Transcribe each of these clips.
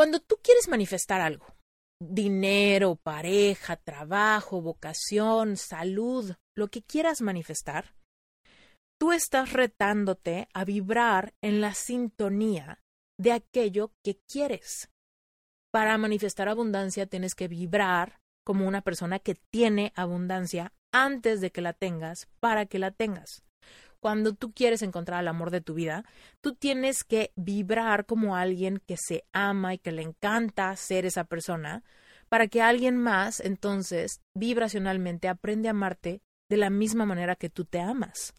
Cuando tú quieres manifestar algo, dinero, pareja, trabajo, vocación, salud, lo que quieras manifestar, tú estás retándote a vibrar en la sintonía de aquello que quieres. Para manifestar abundancia tienes que vibrar como una persona que tiene abundancia antes de que la tengas para que la tengas. Cuando tú quieres encontrar el amor de tu vida, tú tienes que vibrar como alguien que se ama y que le encanta ser esa persona para que alguien más entonces vibracionalmente aprende a amarte de la misma manera que tú te amas.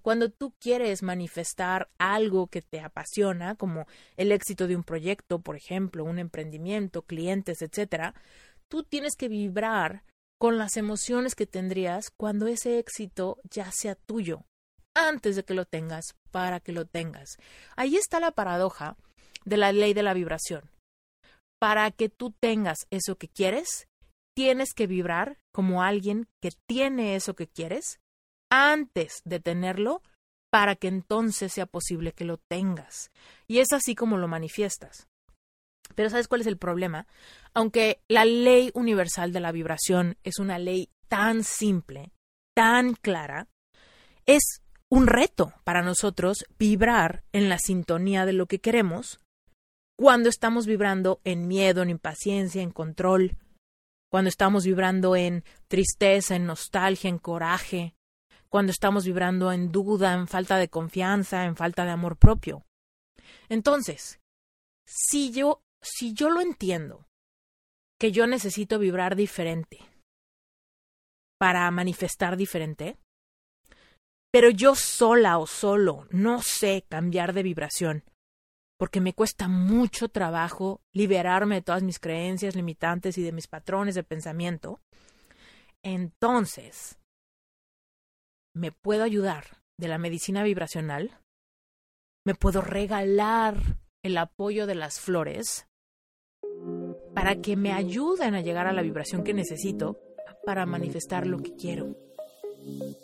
Cuando tú quieres manifestar algo que te apasiona, como el éxito de un proyecto, por ejemplo, un emprendimiento, clientes, etcétera, tú tienes que vibrar con las emociones que tendrías cuando ese éxito ya sea tuyo, antes de que lo tengas, para que lo tengas. Ahí está la paradoja de la ley de la vibración. Para que tú tengas eso que quieres, tienes que vibrar como alguien que tiene eso que quieres antes de tenerlo para que entonces sea posible que lo tengas. Y es así como lo manifiestas. Pero ¿sabes cuál es el problema? Aunque la ley universal de la vibración es una ley tan simple, tan clara, es un reto para nosotros vibrar en la sintonía de lo que queremos cuando estamos vibrando en miedo, en impaciencia, en control, cuando estamos vibrando en tristeza, en nostalgia, en coraje, cuando estamos vibrando en duda, en falta de confianza, en falta de amor propio. Entonces, si yo, si yo lo entiendo, que yo necesito vibrar diferente para manifestar diferente, pero yo sola o solo no sé cambiar de vibración, porque me cuesta mucho trabajo liberarme de todas mis creencias limitantes y de mis patrones de pensamiento, entonces me puedo ayudar de la medicina vibracional, me puedo regalar el apoyo de las flores para que me ayuden a llegar a la vibración que necesito para manifestar lo que quiero.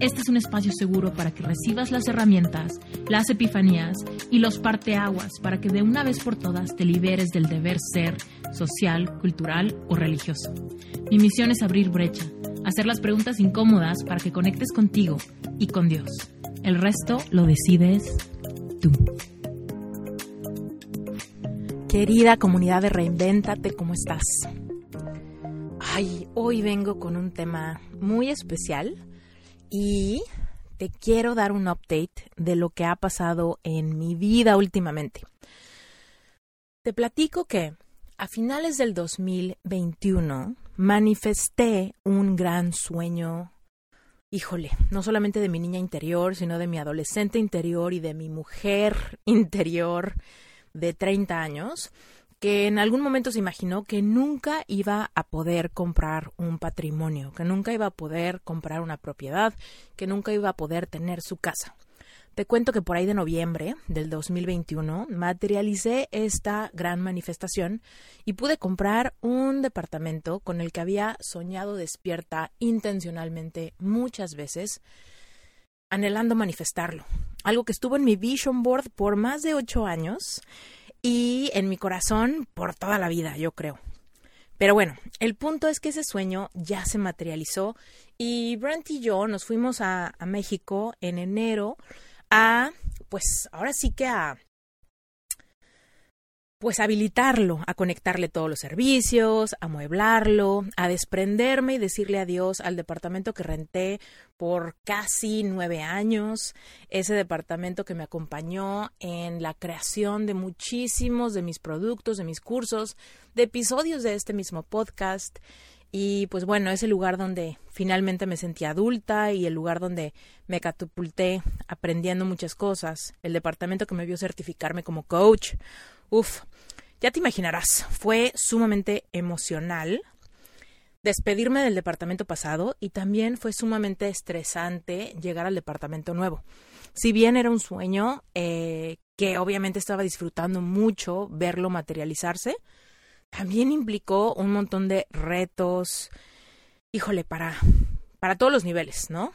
Este es un espacio seguro para que recibas las herramientas, las epifanías y los parteaguas para que de una vez por todas te liberes del deber ser social, cultural o religioso. Mi misión es abrir brecha hacer las preguntas incómodas para que conectes contigo y con Dios. El resto lo decides tú. Querida comunidad de Reinvéntate, ¿cómo estás? Ay, hoy vengo con un tema muy especial y te quiero dar un update de lo que ha pasado en mi vida últimamente. Te platico que a finales del 2021 manifesté un gran sueño, híjole, no solamente de mi niña interior, sino de mi adolescente interior y de mi mujer interior de 30 años, que en algún momento se imaginó que nunca iba a poder comprar un patrimonio, que nunca iba a poder comprar una propiedad, que nunca iba a poder tener su casa. Te cuento que por ahí de noviembre del 2021 materialicé esta gran manifestación y pude comprar un departamento con el que había soñado despierta intencionalmente muchas veces, anhelando manifestarlo. Algo que estuvo en mi vision board por más de ocho años y en mi corazón por toda la vida, yo creo. Pero bueno, el punto es que ese sueño ya se materializó y Brent y yo nos fuimos a, a México en enero a, pues ahora sí que a, pues habilitarlo, a conectarle todos los servicios, a mueblarlo, a desprenderme y decirle adiós al departamento que renté por casi nueve años, ese departamento que me acompañó en la creación de muchísimos de mis productos, de mis cursos, de episodios de este mismo podcast y pues bueno, es el lugar donde finalmente me sentí adulta y el lugar donde me catapulté aprendiendo muchas cosas. El departamento que me vio certificarme como coach. Uf, ya te imaginarás, fue sumamente emocional. despedirme del departamento pasado y también fue sumamente estresante llegar al departamento nuevo. Si bien era un sueño eh, que obviamente estaba disfrutando mucho verlo materializarse, también implicó un montón de retos, híjole, para, para todos los niveles, ¿no?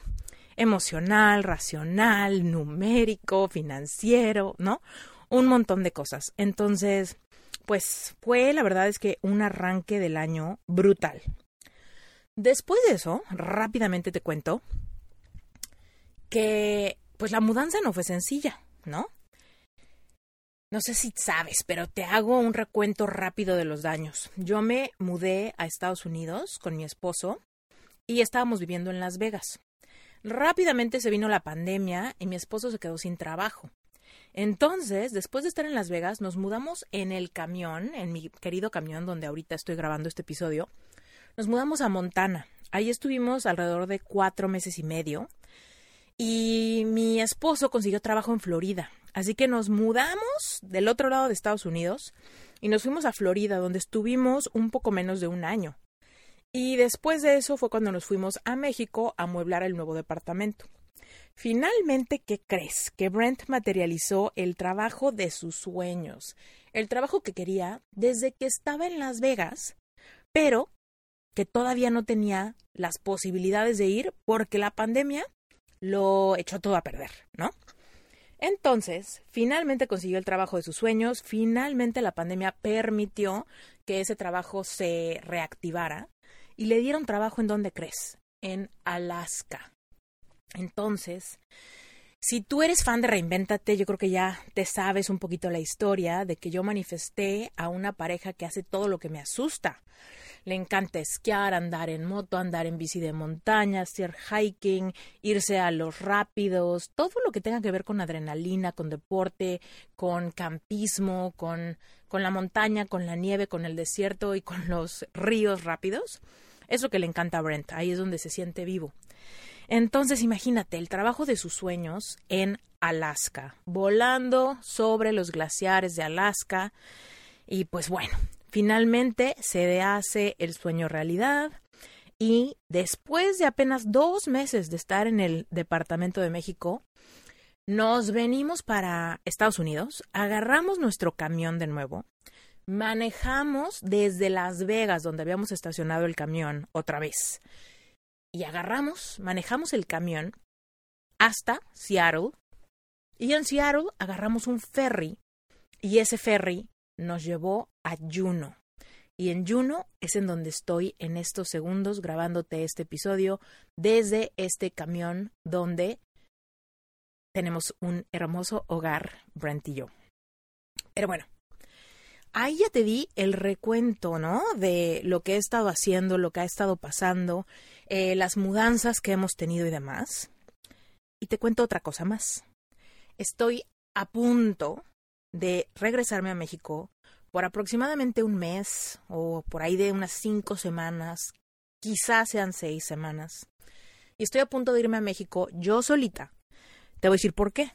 Emocional, racional, numérico, financiero, ¿no? Un montón de cosas. Entonces, pues fue, la verdad es que un arranque del año brutal. Después de eso, rápidamente te cuento que pues la mudanza no fue sencilla, ¿no? No sé si sabes, pero te hago un recuento rápido de los daños. Yo me mudé a Estados Unidos con mi esposo y estábamos viviendo en Las Vegas. Rápidamente se vino la pandemia y mi esposo se quedó sin trabajo. Entonces, después de estar en Las Vegas, nos mudamos en el camión, en mi querido camión donde ahorita estoy grabando este episodio. Nos mudamos a Montana. Ahí estuvimos alrededor de cuatro meses y medio. Y mi esposo consiguió trabajo en Florida. Así que nos mudamos del otro lado de Estados Unidos y nos fuimos a Florida, donde estuvimos un poco menos de un año. Y después de eso fue cuando nos fuimos a México a amueblar el nuevo departamento. Finalmente, ¿qué crees? Que Brent materializó el trabajo de sus sueños, el trabajo que quería desde que estaba en Las Vegas, pero que todavía no tenía las posibilidades de ir porque la pandemia lo echó todo a perder, ¿no? Entonces, finalmente consiguió el trabajo de sus sueños, finalmente la pandemia permitió que ese trabajo se reactivara y le dieron trabajo en donde crees, en Alaska. Entonces, si tú eres fan de Reinvéntate, yo creo que ya te sabes un poquito la historia de que yo manifesté a una pareja que hace todo lo que me asusta. Le encanta esquiar, andar en moto, andar en bici de montaña, hacer hiking, irse a los rápidos, todo lo que tenga que ver con adrenalina, con deporte, con campismo, con, con la montaña, con la nieve, con el desierto y con los ríos rápidos. Es lo que le encanta a Brent, ahí es donde se siente vivo. Entonces imagínate el trabajo de sus sueños en Alaska, volando sobre los glaciares de Alaska. Y pues bueno, Finalmente se hace el sueño realidad y después de apenas dos meses de estar en el Departamento de México, nos venimos para Estados Unidos, agarramos nuestro camión de nuevo, manejamos desde Las Vegas, donde habíamos estacionado el camión otra vez, y agarramos, manejamos el camión hasta Seattle, y en Seattle agarramos un ferry, y ese ferry nos llevó a Juno. Y en Juno es en donde estoy en estos segundos grabándote este episodio desde este camión donde tenemos un hermoso hogar, Brent y yo. Pero bueno, ahí ya te di el recuento, ¿no? De lo que he estado haciendo, lo que ha estado pasando, eh, las mudanzas que hemos tenido y demás. Y te cuento otra cosa más. Estoy a punto de regresarme a México por aproximadamente un mes o por ahí de unas cinco semanas, quizás sean seis semanas. Y estoy a punto de irme a México yo solita. Te voy a decir por qué.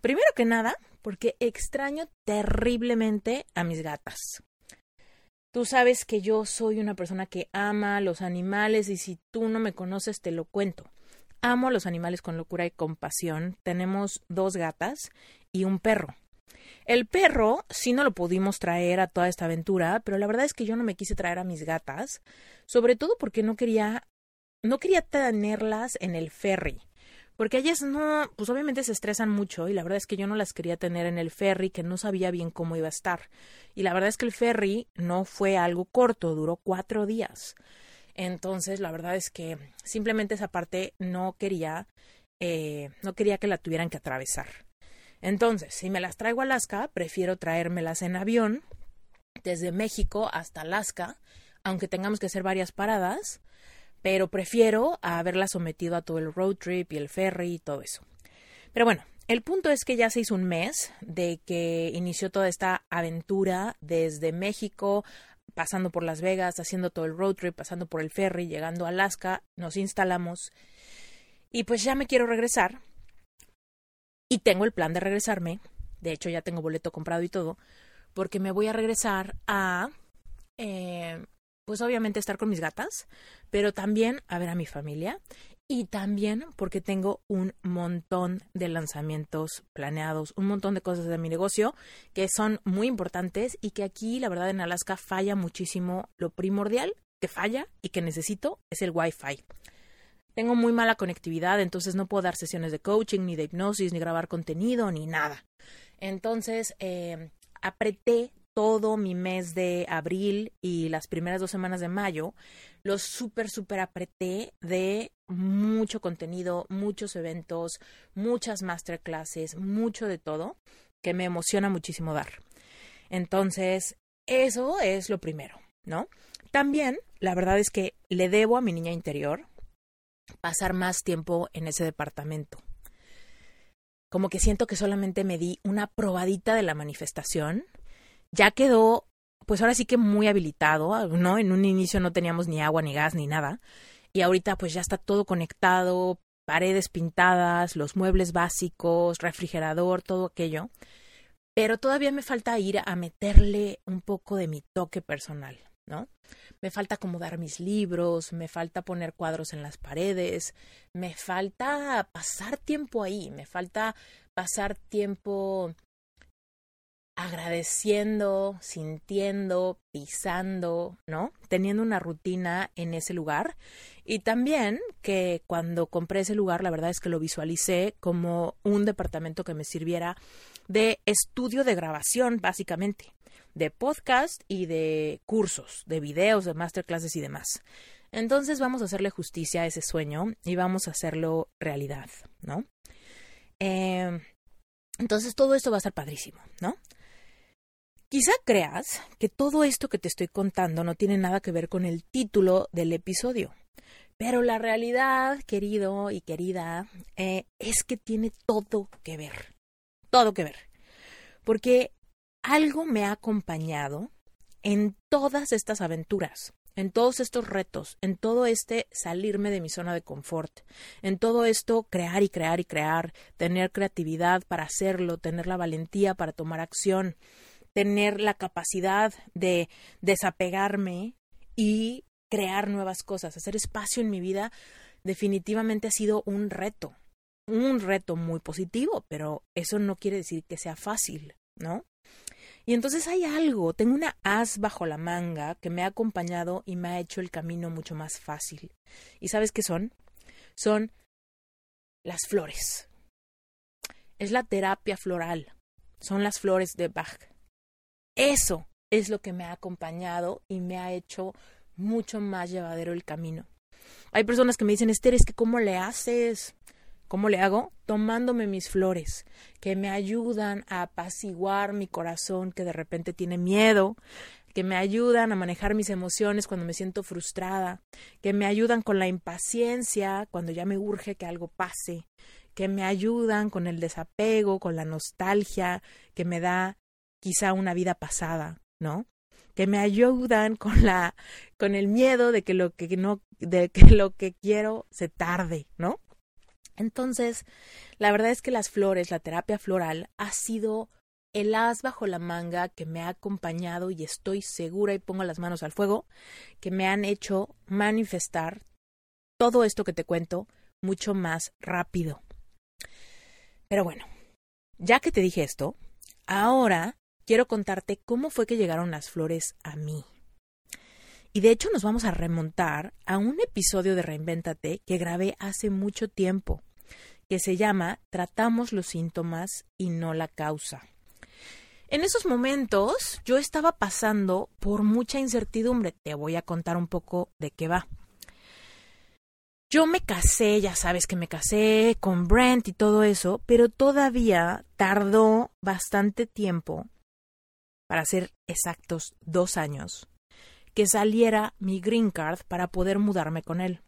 Primero que nada, porque extraño terriblemente a mis gatas. Tú sabes que yo soy una persona que ama a los animales y si tú no me conoces te lo cuento. Amo a los animales con locura y compasión. Tenemos dos gatas y un perro. El perro sí no lo pudimos traer a toda esta aventura, pero la verdad es que yo no me quise traer a mis gatas, sobre todo porque no quería no quería tenerlas en el ferry. Porque ellas no, pues obviamente se estresan mucho y la verdad es que yo no las quería tener en el ferry, que no sabía bien cómo iba a estar. Y la verdad es que el ferry no fue algo corto, duró cuatro días. Entonces, la verdad es que simplemente esa parte no quería, eh, no quería que la tuvieran que atravesar. Entonces, si me las traigo a Alaska, prefiero traérmelas en avión desde México hasta Alaska, aunque tengamos que hacer varias paradas, pero prefiero haberlas sometido a todo el road trip y el ferry y todo eso. Pero bueno, el punto es que ya se hizo un mes de que inició toda esta aventura desde México, pasando por Las Vegas, haciendo todo el road trip, pasando por el ferry, llegando a Alaska, nos instalamos y pues ya me quiero regresar y tengo el plan de regresarme. De hecho, ya tengo boleto comprado y todo. Porque me voy a regresar a. Eh, pues obviamente estar con mis gatas, pero también a ver a mi familia y también porque tengo un montón de lanzamientos planeados, un montón de cosas de mi negocio que son muy importantes y que aquí, la verdad, en Alaska falla muchísimo. Lo primordial que falla y que necesito es el Wi-Fi. Tengo muy mala conectividad, entonces no puedo dar sesiones de coaching, ni de hipnosis, ni grabar contenido, ni nada. Entonces, eh, apreté todo mi mes de abril y las primeras dos semanas de mayo, los súper, súper apreté de mucho contenido, muchos eventos, muchas masterclasses, mucho de todo, que me emociona muchísimo dar. Entonces, eso es lo primero, ¿no? También, la verdad es que le debo a mi niña interior pasar más tiempo en ese departamento. Como que siento que solamente me di una probadita de la manifestación ya quedó, pues ahora sí que muy habilitado, ¿no? En un inicio no teníamos ni agua, ni gas, ni nada. Y ahorita pues ya está todo conectado, paredes pintadas, los muebles básicos, refrigerador, todo aquello. Pero todavía me falta ir a meterle un poco de mi toque personal, ¿no? Me falta acomodar mis libros, me falta poner cuadros en las paredes, me falta pasar tiempo ahí, me falta pasar tiempo agradeciendo, sintiendo, pisando, ¿no? Teniendo una rutina en ese lugar. Y también que cuando compré ese lugar, la verdad es que lo visualicé como un departamento que me sirviera de estudio de grabación, básicamente, de podcast y de cursos, de videos, de masterclasses y demás. Entonces vamos a hacerle justicia a ese sueño y vamos a hacerlo realidad, ¿no? Eh, entonces todo esto va a ser padrísimo, ¿no? Quizá creas que todo esto que te estoy contando no tiene nada que ver con el título del episodio, pero la realidad, querido y querida, eh, es que tiene todo que ver, todo que ver, porque algo me ha acompañado en todas estas aventuras, en todos estos retos, en todo este salirme de mi zona de confort, en todo esto crear y crear y crear, tener creatividad para hacerlo, tener la valentía para tomar acción, tener la capacidad de desapegarme y crear nuevas cosas, hacer espacio en mi vida, definitivamente ha sido un reto, un reto muy positivo, pero eso no quiere decir que sea fácil, ¿no? Y entonces hay algo, tengo una as bajo la manga que me ha acompañado y me ha hecho el camino mucho más fácil. ¿Y sabes qué son? Son las flores. Es la terapia floral. Son las flores de Bach. Eso es lo que me ha acompañado y me ha hecho mucho más llevadero el camino. Hay personas que me dicen, Esther, es que ¿cómo le haces? ¿Cómo le hago? Tomándome mis flores, que me ayudan a apaciguar mi corazón que de repente tiene miedo, que me ayudan a manejar mis emociones cuando me siento frustrada, que me ayudan con la impaciencia cuando ya me urge que algo pase, que me ayudan con el desapego, con la nostalgia que me da quizá una vida pasada, ¿no? Que me ayudan con la con el miedo de que lo que no de que lo que quiero se tarde, ¿no? Entonces, la verdad es que las flores, la terapia floral ha sido el as bajo la manga que me ha acompañado y estoy segura y pongo las manos al fuego que me han hecho manifestar todo esto que te cuento mucho más rápido. Pero bueno, ya que te dije esto, ahora quiero contarte cómo fue que llegaron las flores a mí. Y de hecho nos vamos a remontar a un episodio de Reinvéntate que grabé hace mucho tiempo, que se llama Tratamos los síntomas y no la causa. En esos momentos yo estaba pasando por mucha incertidumbre. Te voy a contar un poco de qué va. Yo me casé, ya sabes que me casé con Brent y todo eso, pero todavía tardó bastante tiempo para ser exactos dos años, que saliera mi green card para poder mudarme con él.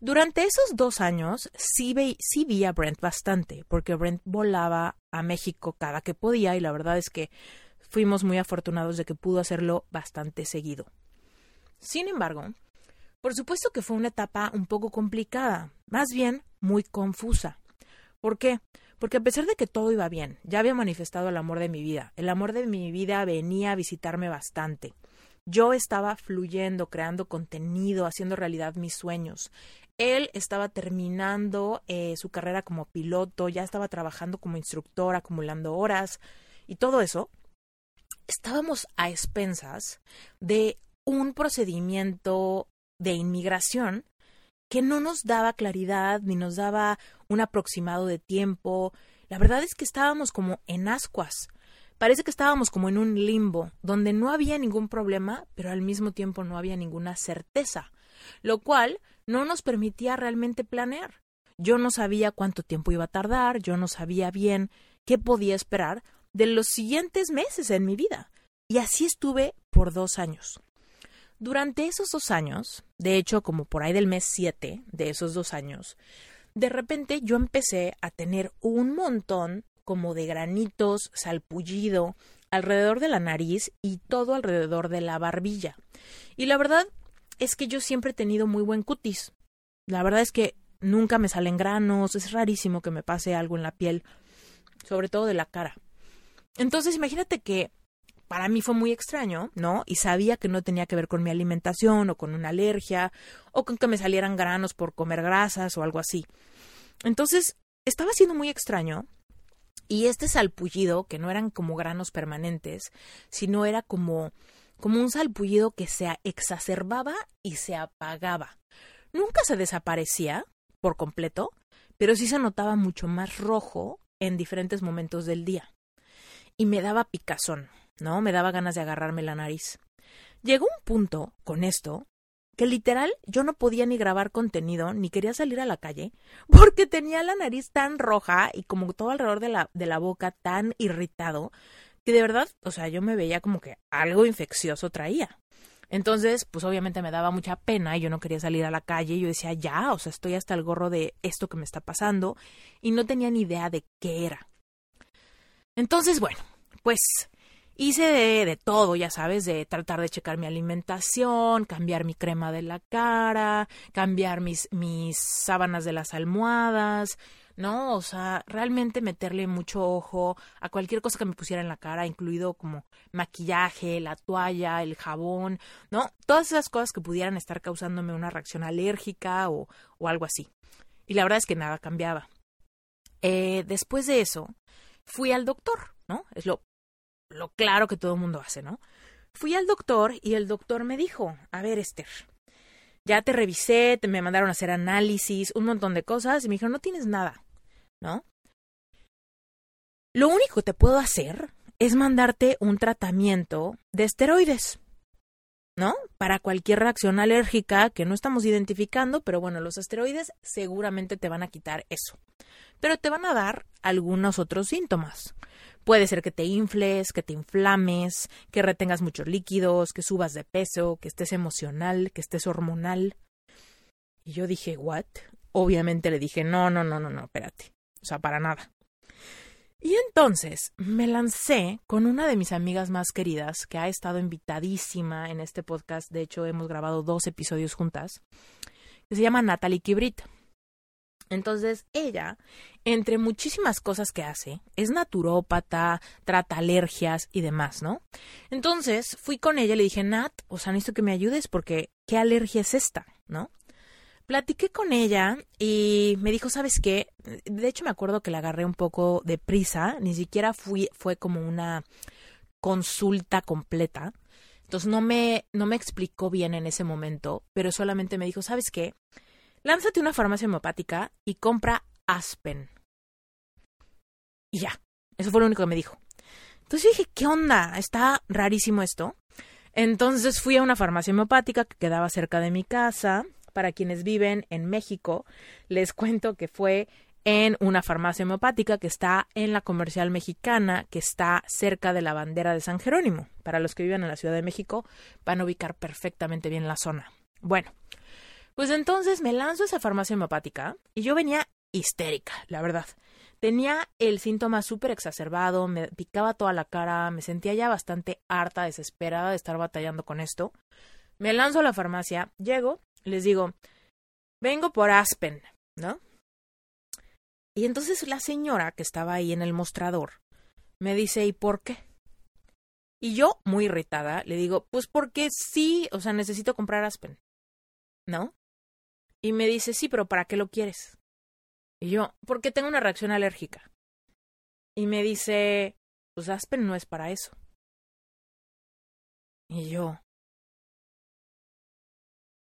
Durante esos dos años sí, sí vi a Brent bastante, porque Brent volaba a México cada que podía y la verdad es que fuimos muy afortunados de que pudo hacerlo bastante seguido. Sin embargo, por supuesto que fue una etapa un poco complicada, más bien muy confusa. ¿Por qué? Porque a pesar de que todo iba bien, ya había manifestado el amor de mi vida. El amor de mi vida venía a visitarme bastante. Yo estaba fluyendo, creando contenido, haciendo realidad mis sueños. Él estaba terminando eh, su carrera como piloto, ya estaba trabajando como instructor, acumulando horas y todo eso. Estábamos a expensas de un procedimiento de inmigración que no nos daba claridad ni nos daba un aproximado de tiempo. La verdad es que estábamos como en ascuas. Parece que estábamos como en un limbo, donde no había ningún problema, pero al mismo tiempo no había ninguna certeza, lo cual no nos permitía realmente planear. Yo no sabía cuánto tiempo iba a tardar, yo no sabía bien qué podía esperar de los siguientes meses en mi vida. Y así estuve por dos años. Durante esos dos años, de hecho como por ahí del mes siete de esos dos años, de repente yo empecé a tener un montón como de granitos, salpullido, alrededor de la nariz y todo alrededor de la barbilla. Y la verdad es que yo siempre he tenido muy buen cutis. La verdad es que nunca me salen granos, es rarísimo que me pase algo en la piel, sobre todo de la cara. Entonces imagínate que para mí fue muy extraño, ¿no? Y sabía que no tenía que ver con mi alimentación o con una alergia o con que me salieran granos por comer grasas o algo así. Entonces, estaba siendo muy extraño y este salpullido, que no eran como granos permanentes, sino era como, como un salpullido que se exacerbaba y se apagaba. Nunca se desaparecía por completo, pero sí se notaba mucho más rojo en diferentes momentos del día. Y me daba picazón, ¿no? Me daba ganas de agarrarme la nariz. Llegó un punto con esto que literal yo no podía ni grabar contenido ni quería salir a la calle porque tenía la nariz tan roja y como todo alrededor de la, de la boca tan irritado que de verdad, o sea, yo me veía como que algo infeccioso traía. Entonces, pues obviamente me daba mucha pena y yo no quería salir a la calle. Yo decía, ya, o sea, estoy hasta el gorro de esto que me está pasando y no tenía ni idea de qué era. Entonces, bueno, pues Hice de, todo, ya sabes, de tratar de checar mi alimentación, cambiar mi crema de la cara, cambiar mis, mis sábanas de las almohadas, ¿no? O sea, realmente meterle mucho ojo a cualquier cosa que me pusiera en la cara, incluido como maquillaje, la toalla, el jabón, ¿no? Todas esas cosas que pudieran estar causándome una reacción alérgica o, o algo así. Y la verdad es que nada cambiaba. Eh, después de eso, fui al doctor, ¿no? Es lo lo claro que todo el mundo hace, ¿no? Fui al doctor y el doctor me dijo, a ver, Esther, ya te revisé, te me mandaron a hacer análisis, un montón de cosas, y me dijeron, no tienes nada, ¿no? Lo único que te puedo hacer es mandarte un tratamiento de esteroides, ¿no? Para cualquier reacción alérgica que no estamos identificando, pero bueno, los esteroides seguramente te van a quitar eso. Pero te van a dar algunos otros síntomas. Puede ser que te infles, que te inflames, que retengas muchos líquidos, que subas de peso, que estés emocional, que estés hormonal. Y yo dije, ¿what? Obviamente le dije, no, no, no, no, no, espérate. O sea, para nada. Y entonces me lancé con una de mis amigas más queridas, que ha estado invitadísima en este podcast. De hecho, hemos grabado dos episodios juntas, que se llama Natalie Kibrit. Entonces, ella, entre muchísimas cosas que hace, es naturópata, trata alergias y demás, ¿no? Entonces, fui con ella y le dije, Nat, o sea, necesito que me ayudes porque, ¿qué alergia es esta? ¿No? Platiqué con ella y me dijo, ¿sabes qué? De hecho, me acuerdo que la agarré un poco de prisa, ni siquiera fui, fue como una consulta completa. Entonces no me, no me explicó bien en ese momento, pero solamente me dijo, ¿sabes qué? Lánzate a una farmacia homeopática y compra Aspen. Y ya, eso fue lo único que me dijo. Entonces dije, ¿qué onda? Está rarísimo esto. Entonces fui a una farmacia homeopática que quedaba cerca de mi casa. Para quienes viven en México, les cuento que fue en una farmacia homeopática que está en la comercial mexicana, que está cerca de la bandera de San Jerónimo. Para los que viven en la Ciudad de México, van a ubicar perfectamente bien la zona. Bueno, pues entonces me lanzo a esa farmacia homeopática y yo venía histérica, la verdad. Tenía el síntoma súper exacerbado, me picaba toda la cara, me sentía ya bastante harta, desesperada de estar batallando con esto. Me lanzo a la farmacia, llego, les digo, vengo por Aspen, ¿no? Y entonces la señora que estaba ahí en el mostrador me dice, ¿y por qué? Y yo, muy irritada, le digo, pues porque sí, o sea, necesito comprar Aspen, ¿no? Y me dice, sí, pero ¿para qué lo quieres? Y yo, porque tengo una reacción alérgica. Y me dice, pues Aspen no es para eso. Y yo,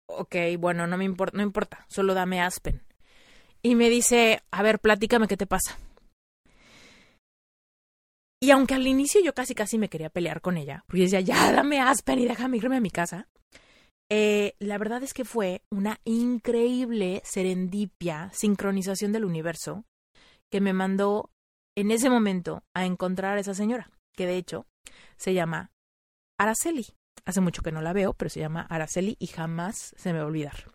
ok, bueno, no me importa, no importa, solo dame Aspen. Y me dice, a ver, platícame qué te pasa. Y aunque al inicio yo casi casi me quería pelear con ella, porque decía, ya dame Aspen y déjame irme a mi casa, eh, la verdad es que fue una increíble serendipia, sincronización del universo, que me mandó en ese momento a encontrar a esa señora, que de hecho se llama Araceli. Hace mucho que no la veo, pero se llama Araceli y jamás se me va a olvidar.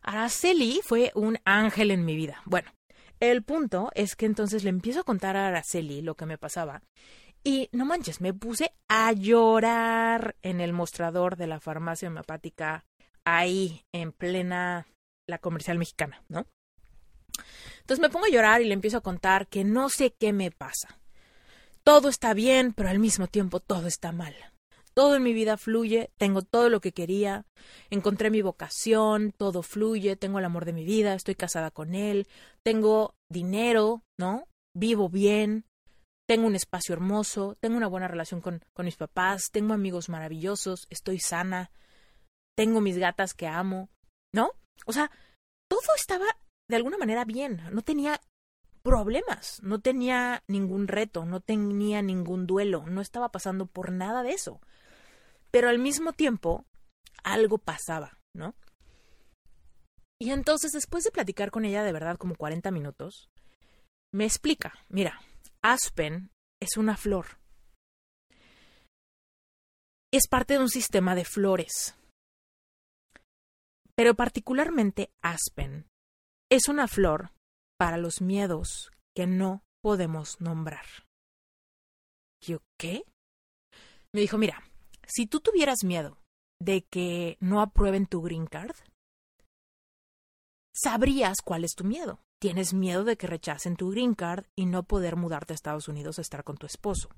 Araceli fue un ángel en mi vida. Bueno, el punto es que entonces le empiezo a contar a Araceli lo que me pasaba. Y no manches, me puse a llorar en el mostrador de la farmacia homeopática ahí, en plena la comercial mexicana, ¿no? Entonces me pongo a llorar y le empiezo a contar que no sé qué me pasa. Todo está bien, pero al mismo tiempo todo está mal. Todo en mi vida fluye, tengo todo lo que quería, encontré mi vocación, todo fluye, tengo el amor de mi vida, estoy casada con él, tengo dinero, ¿no? Vivo bien, tengo un espacio hermoso, tengo una buena relación con, con mis papás, tengo amigos maravillosos, estoy sana, tengo mis gatas que amo, ¿no? O sea, todo estaba de alguna manera bien, no tenía problemas, no tenía ningún reto, no tenía ningún duelo, no estaba pasando por nada de eso pero al mismo tiempo algo pasaba, ¿no? Y entonces, después de platicar con ella de verdad como 40 minutos, me explica, mira, Aspen es una flor. Es parte de un sistema de flores. Pero particularmente Aspen es una flor para los miedos que no podemos nombrar. ¿Yo qué? Me dijo, mira, si tú tuvieras miedo de que no aprueben tu green card, sabrías cuál es tu miedo. Tienes miedo de que rechacen tu green card y no poder mudarte a Estados Unidos a estar con tu esposo.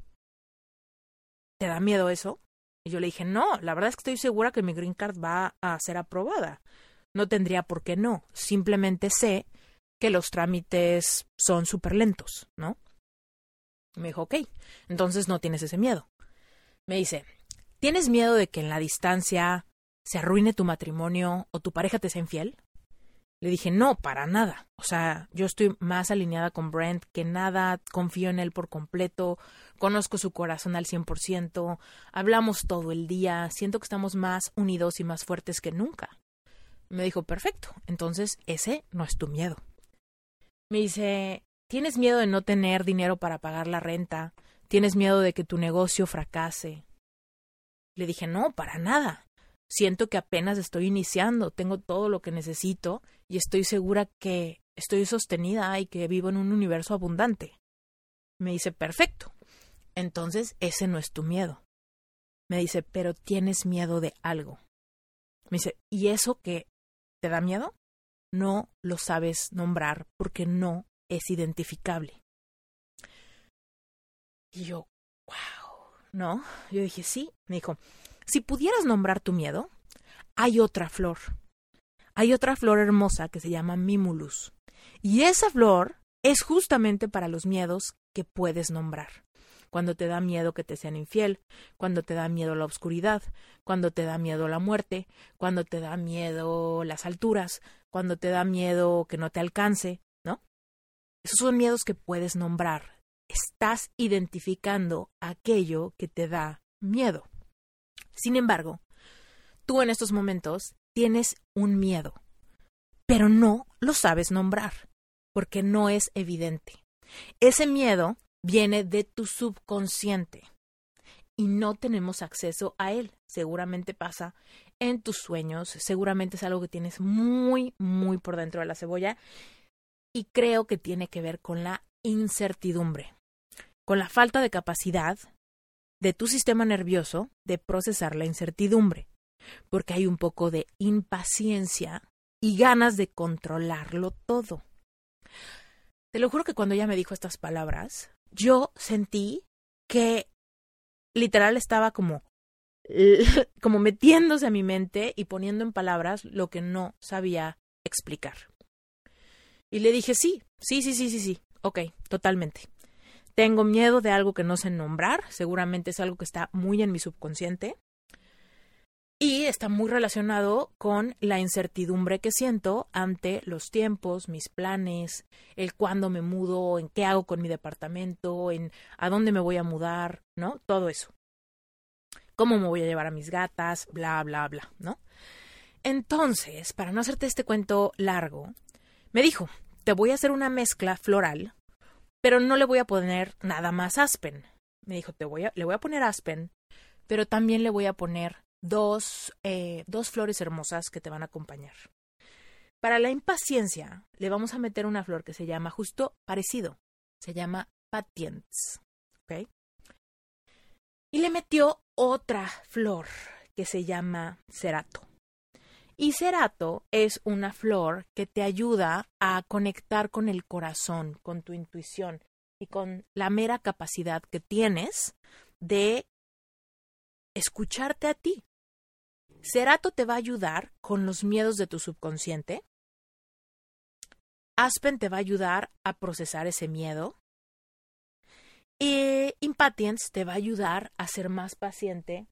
¿Te da miedo eso? Y yo le dije, no, la verdad es que estoy segura que mi green card va a ser aprobada. No tendría por qué no. Simplemente sé que los trámites son súper lentos, ¿no? Me dijo, ok, entonces no tienes ese miedo. Me dice, ¿Tienes miedo de que en la distancia se arruine tu matrimonio o tu pareja te sea infiel? Le dije, no, para nada. O sea, yo estoy más alineada con Brent que nada, confío en él por completo, conozco su corazón al 100%, hablamos todo el día, siento que estamos más unidos y más fuertes que nunca. Me dijo, perfecto, entonces ese no es tu miedo. Me dice, ¿tienes miedo de no tener dinero para pagar la renta? ¿Tienes miedo de que tu negocio fracase? Le dije, no, para nada. Siento que apenas estoy iniciando, tengo todo lo que necesito y estoy segura que estoy sostenida y que vivo en un universo abundante. Me dice, perfecto. Entonces, ese no es tu miedo. Me dice, pero tienes miedo de algo. Me dice, ¿y eso que te da miedo? No lo sabes nombrar porque no es identificable. Y yo, wow. ¿no? Yo dije, sí. Me dijo, si pudieras nombrar tu miedo, hay otra flor. Hay otra flor hermosa que se llama Mimulus. Y esa flor es justamente para los miedos que puedes nombrar. Cuando te da miedo que te sean infiel, cuando te da miedo la oscuridad, cuando te da miedo la muerte, cuando te da miedo las alturas, cuando te da miedo que no te alcance, ¿no? Esos son miedos que puedes nombrar estás identificando aquello que te da miedo. Sin embargo, tú en estos momentos tienes un miedo, pero no lo sabes nombrar, porque no es evidente. Ese miedo viene de tu subconsciente y no tenemos acceso a él. Seguramente pasa en tus sueños, seguramente es algo que tienes muy, muy por dentro de la cebolla y creo que tiene que ver con la incertidumbre con la falta de capacidad de tu sistema nervioso de procesar la incertidumbre, porque hay un poco de impaciencia y ganas de controlarlo todo. Te lo juro que cuando ella me dijo estas palabras, yo sentí que literal estaba como como metiéndose a mi mente y poniendo en palabras lo que no sabía explicar. Y le dije, sí, sí, sí, sí, sí, sí, ok, totalmente. Tengo miedo de algo que no sé nombrar, seguramente es algo que está muy en mi subconsciente y está muy relacionado con la incertidumbre que siento ante los tiempos, mis planes, el cuándo me mudo, en qué hago con mi departamento, en a dónde me voy a mudar, ¿no? Todo eso. Cómo me voy a llevar a mis gatas, bla, bla, bla, ¿no? Entonces, para no hacerte este cuento largo, me dijo, te voy a hacer una mezcla floral, pero no le voy a poner nada más aspen. Me dijo, te voy a, le voy a poner aspen, pero también le voy a poner dos, eh, dos flores hermosas que te van a acompañar. Para la impaciencia, le vamos a meter una flor que se llama justo parecido. Se llama patience. ¿Ok? Y le metió otra flor que se llama cerato. Y cerato es una flor que te ayuda a conectar con el corazón, con tu intuición y con la mera capacidad que tienes de escucharte a ti. Cerato te va a ayudar con los miedos de tu subconsciente. Aspen te va a ayudar a procesar ese miedo. Y Impatience te va a ayudar a ser más paciente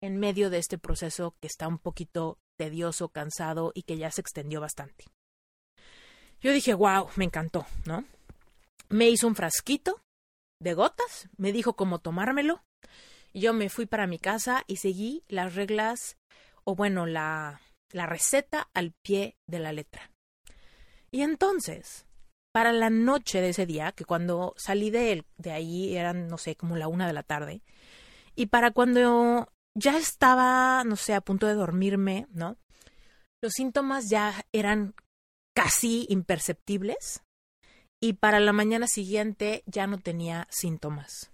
en medio de este proceso que está un poquito tedioso, cansado y que ya se extendió bastante. Yo dije, wow, me encantó, ¿no? Me hizo un frasquito de gotas, me dijo cómo tomármelo. Y yo me fui para mi casa y seguí las reglas o bueno, la, la receta al pie de la letra. Y entonces, para la noche de ese día, que cuando salí de, de ahí eran, no sé, como la una de la tarde, y para cuando ya estaba, no sé, a punto de dormirme, ¿no? Los síntomas ya eran casi imperceptibles y para la mañana siguiente ya no tenía síntomas.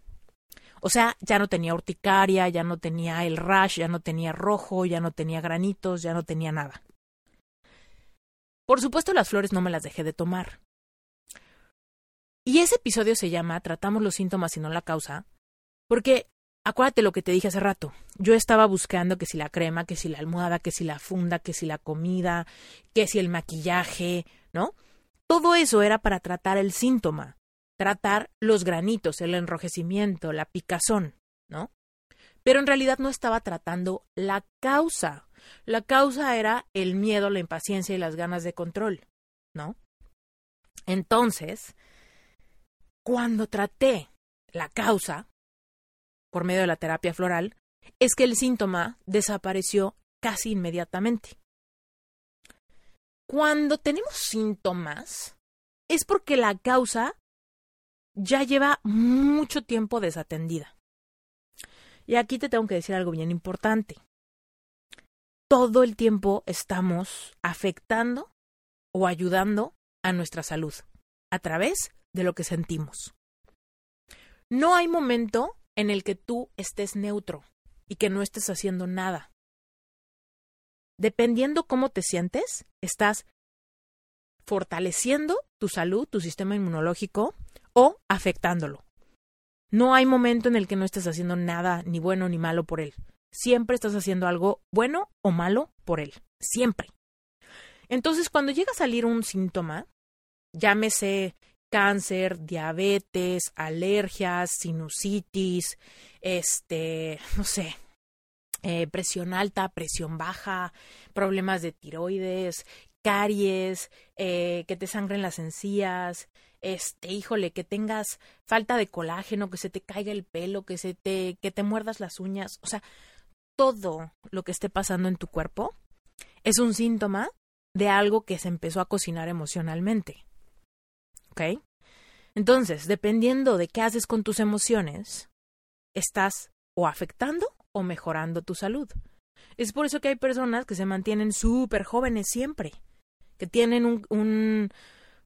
O sea, ya no tenía urticaria, ya no tenía el rash, ya no tenía rojo, ya no tenía granitos, ya no tenía nada. Por supuesto, las flores no me las dejé de tomar. Y ese episodio se llama Tratamos los síntomas y no la causa, porque acuérdate lo que te dije hace rato. Yo estaba buscando que si la crema, que si la almohada, que si la funda, que si la comida, que si el maquillaje, ¿no? Todo eso era para tratar el síntoma tratar los granitos, el enrojecimiento, la picazón, ¿no? Pero en realidad no estaba tratando la causa. La causa era el miedo, la impaciencia y las ganas de control, ¿no? Entonces, cuando traté la causa, por medio de la terapia floral, es que el síntoma desapareció casi inmediatamente. Cuando tenemos síntomas, es porque la causa ya lleva mucho tiempo desatendida. Y aquí te tengo que decir algo bien importante. Todo el tiempo estamos afectando o ayudando a nuestra salud a través de lo que sentimos. No hay momento en el que tú estés neutro y que no estés haciendo nada. Dependiendo cómo te sientes, estás fortaleciendo tu salud, tu sistema inmunológico, o afectándolo. No hay momento en el que no estés haciendo nada ni bueno ni malo por él. Siempre estás haciendo algo bueno o malo por él. Siempre. Entonces, cuando llega a salir un síntoma, llámese cáncer, diabetes, alergias, sinusitis, este, no sé, eh, presión alta, presión baja, problemas de tiroides, caries, eh, que te sangren las encías, este, híjole, que tengas falta de colágeno, que se te caiga el pelo, que se te, que te muerdas las uñas, o sea, todo lo que esté pasando en tu cuerpo es un síntoma de algo que se empezó a cocinar emocionalmente. ¿Ok? Entonces, dependiendo de qué haces con tus emociones, estás o afectando o mejorando tu salud. Es por eso que hay personas que se mantienen súper jóvenes siempre, que tienen un, un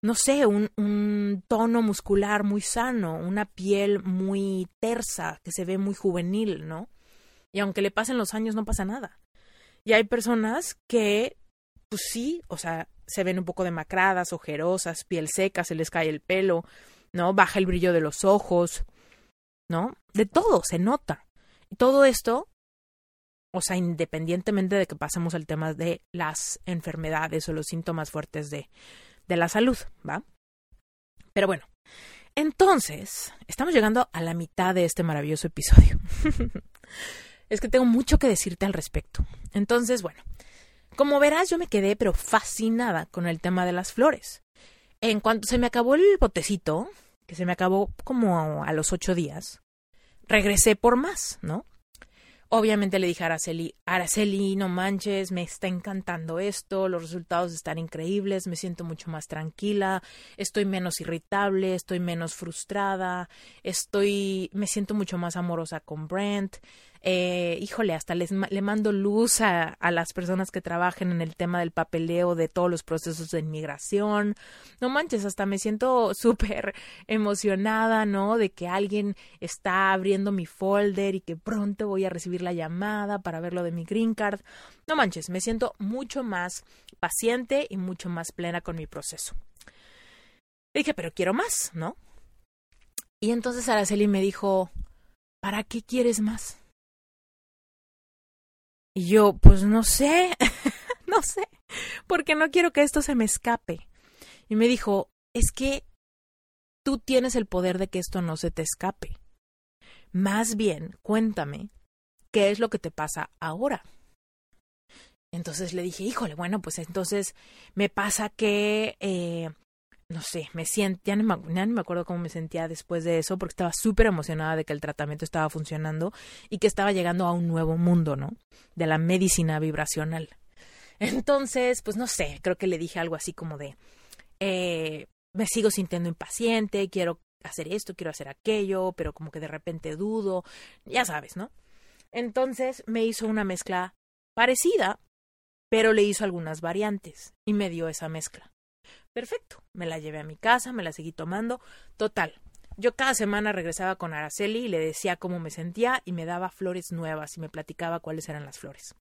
no sé, un, un, tono muscular muy sano, una piel muy tersa, que se ve muy juvenil, ¿no? Y aunque le pasen los años, no pasa nada. Y hay personas que, pues sí, o sea, se ven un poco demacradas, ojerosas, piel seca, se les cae el pelo, ¿no? Baja el brillo de los ojos, ¿no? De todo se nota. todo esto, o sea, independientemente de que pasemos al tema de las enfermedades o los síntomas fuertes de, de la salud, ¿va? Pero bueno, entonces, estamos llegando a la mitad de este maravilloso episodio. es que tengo mucho que decirte al respecto. Entonces, bueno, como verás, yo me quedé pero fascinada con el tema de las flores. En cuanto se me acabó el botecito, que se me acabó como a los ocho días, regresé por más, ¿no? Obviamente le dije a Araceli, Araceli, no manches, me está encantando esto, los resultados están increíbles, me siento mucho más tranquila, estoy menos irritable, estoy menos frustrada, estoy, me siento mucho más amorosa con Brent, eh, híjole, hasta les, le mando luz a, a, las personas que trabajen en el tema del papeleo de todos los procesos de inmigración. No manches, hasta me siento súper emocionada, ¿no? De que alguien está abriendo mi folder y que pronto voy a recibir la llamada para ver lo de mi green card. No manches, me siento mucho más paciente y mucho más plena con mi proceso. Dije, pero quiero más, ¿no? Y entonces Araceli me dijo, ¿para qué quieres más? Y yo, pues no sé, no sé, porque no quiero que esto se me escape. Y me dijo, es que tú tienes el poder de que esto no se te escape. Más bien, cuéntame, ¿qué es lo que te pasa ahora? Entonces le dije, híjole, bueno, pues entonces me pasa que eh, no sé, me siento, ya no me, acuerdo cómo me sentía después de eso, porque estaba súper emocionada de que el tratamiento estaba funcionando y que estaba llegando a un nuevo mundo, ¿no? De la medicina vibracional. Entonces, pues no sé, creo que le dije algo así como de, eh, me sigo sintiendo impaciente, quiero hacer esto, quiero hacer aquello, pero como que de repente dudo, ya sabes, ¿no? Entonces me hizo una mezcla parecida, pero le hizo algunas variantes y me dio esa mezcla. Perfecto. Me la llevé a mi casa, me la seguí tomando. Total. Yo cada semana regresaba con Araceli y le decía cómo me sentía y me daba flores nuevas y me platicaba cuáles eran las flores.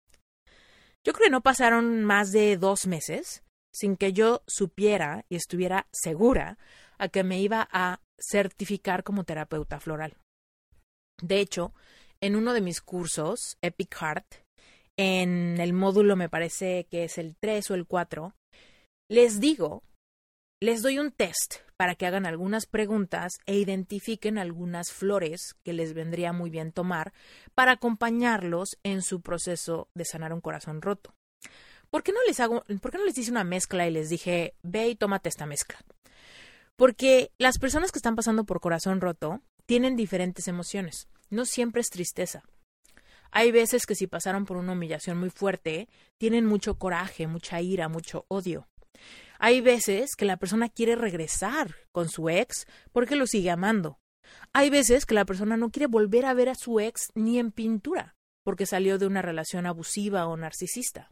Yo creo que no pasaron más de dos meses sin que yo supiera y estuviera segura a que me iba a certificar como terapeuta floral. De hecho, en uno de mis cursos, Epic Heart, en el módulo me parece que es el 3 o el 4, les digo les doy un test para que hagan algunas preguntas e identifiquen algunas flores que les vendría muy bien tomar para acompañarlos en su proceso de sanar un corazón roto. ¿Por qué no les hago, por qué no les hice una mezcla y les dije, ve y tómate esta mezcla? Porque las personas que están pasando por corazón roto tienen diferentes emociones. No siempre es tristeza. Hay veces que si pasaron por una humillación muy fuerte, tienen mucho coraje, mucha ira, mucho odio. Hay veces que la persona quiere regresar con su ex porque lo sigue amando. Hay veces que la persona no quiere volver a ver a su ex ni en pintura porque salió de una relación abusiva o narcisista.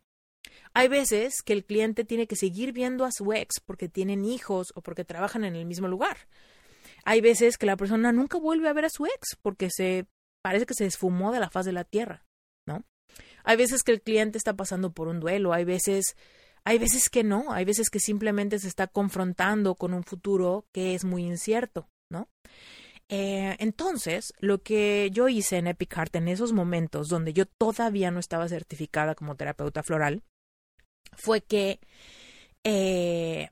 Hay veces que el cliente tiene que seguir viendo a su ex porque tienen hijos o porque trabajan en el mismo lugar. Hay veces que la persona nunca vuelve a ver a su ex porque se parece que se esfumó de la faz de la tierra, ¿no? Hay veces que el cliente está pasando por un duelo, hay veces hay veces que no, hay veces que simplemente se está confrontando con un futuro que es muy incierto, ¿no? Eh, entonces, lo que yo hice en Epic Heart en esos momentos donde yo todavía no estaba certificada como terapeuta floral, fue que eh,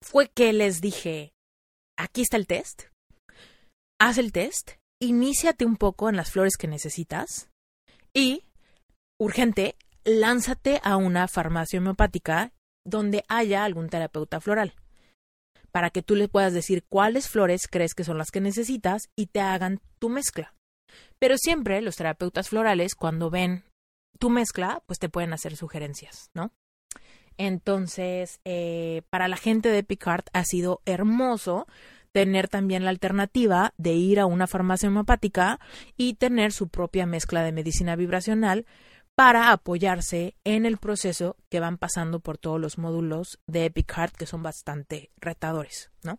fue que les dije, aquí está el test, haz el test, iníciate un poco en las flores que necesitas y, urgente, lánzate a una farmacia homeopática donde haya algún terapeuta floral, para que tú le puedas decir cuáles flores crees que son las que necesitas y te hagan tu mezcla. Pero siempre los terapeutas florales, cuando ven tu mezcla, pues te pueden hacer sugerencias, ¿no? Entonces, eh, para la gente de Picard ha sido hermoso tener también la alternativa de ir a una farmacia homeopática y tener su propia mezcla de medicina vibracional para apoyarse en el proceso que van pasando por todos los módulos de Epic Heart que son bastante retadores, ¿no?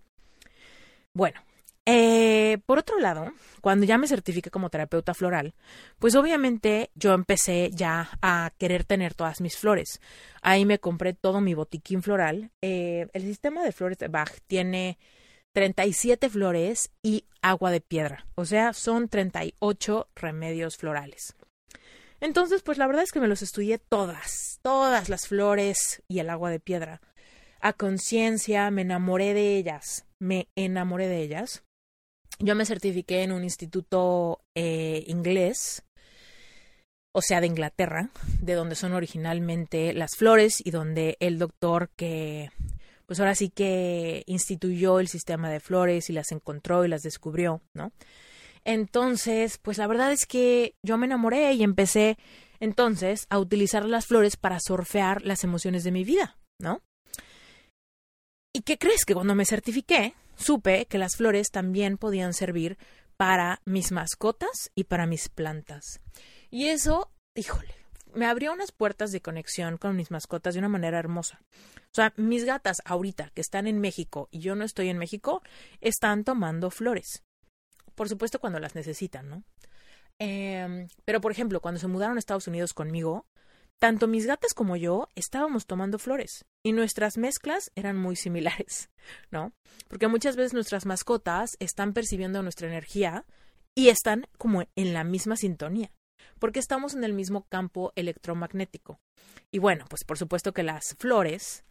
Bueno, eh, por otro lado, cuando ya me certifiqué como terapeuta floral, pues obviamente yo empecé ya a querer tener todas mis flores. Ahí me compré todo mi botiquín floral. Eh, el sistema de flores de Bach tiene 37 flores y agua de piedra. O sea, son 38 remedios florales. Entonces, pues la verdad es que me los estudié todas, todas las flores y el agua de piedra. A conciencia, me enamoré de ellas, me enamoré de ellas. Yo me certifiqué en un instituto eh, inglés, o sea, de Inglaterra, de donde son originalmente las flores y donde el doctor que, pues ahora sí que instituyó el sistema de flores y las encontró y las descubrió, ¿no? Entonces, pues la verdad es que yo me enamoré y empecé entonces a utilizar las flores para surfear las emociones de mi vida, ¿no? ¿Y qué crees que cuando me certifiqué, supe que las flores también podían servir para mis mascotas y para mis plantas? Y eso, híjole, me abrió unas puertas de conexión con mis mascotas de una manera hermosa. O sea, mis gatas ahorita que están en México y yo no estoy en México, están tomando flores por supuesto cuando las necesitan, ¿no? Eh, pero, por ejemplo, cuando se mudaron a Estados Unidos conmigo, tanto mis gatas como yo estábamos tomando flores y nuestras mezclas eran muy similares, ¿no? Porque muchas veces nuestras mascotas están percibiendo nuestra energía y están como en la misma sintonía, porque estamos en el mismo campo electromagnético. Y bueno, pues por supuesto que las flores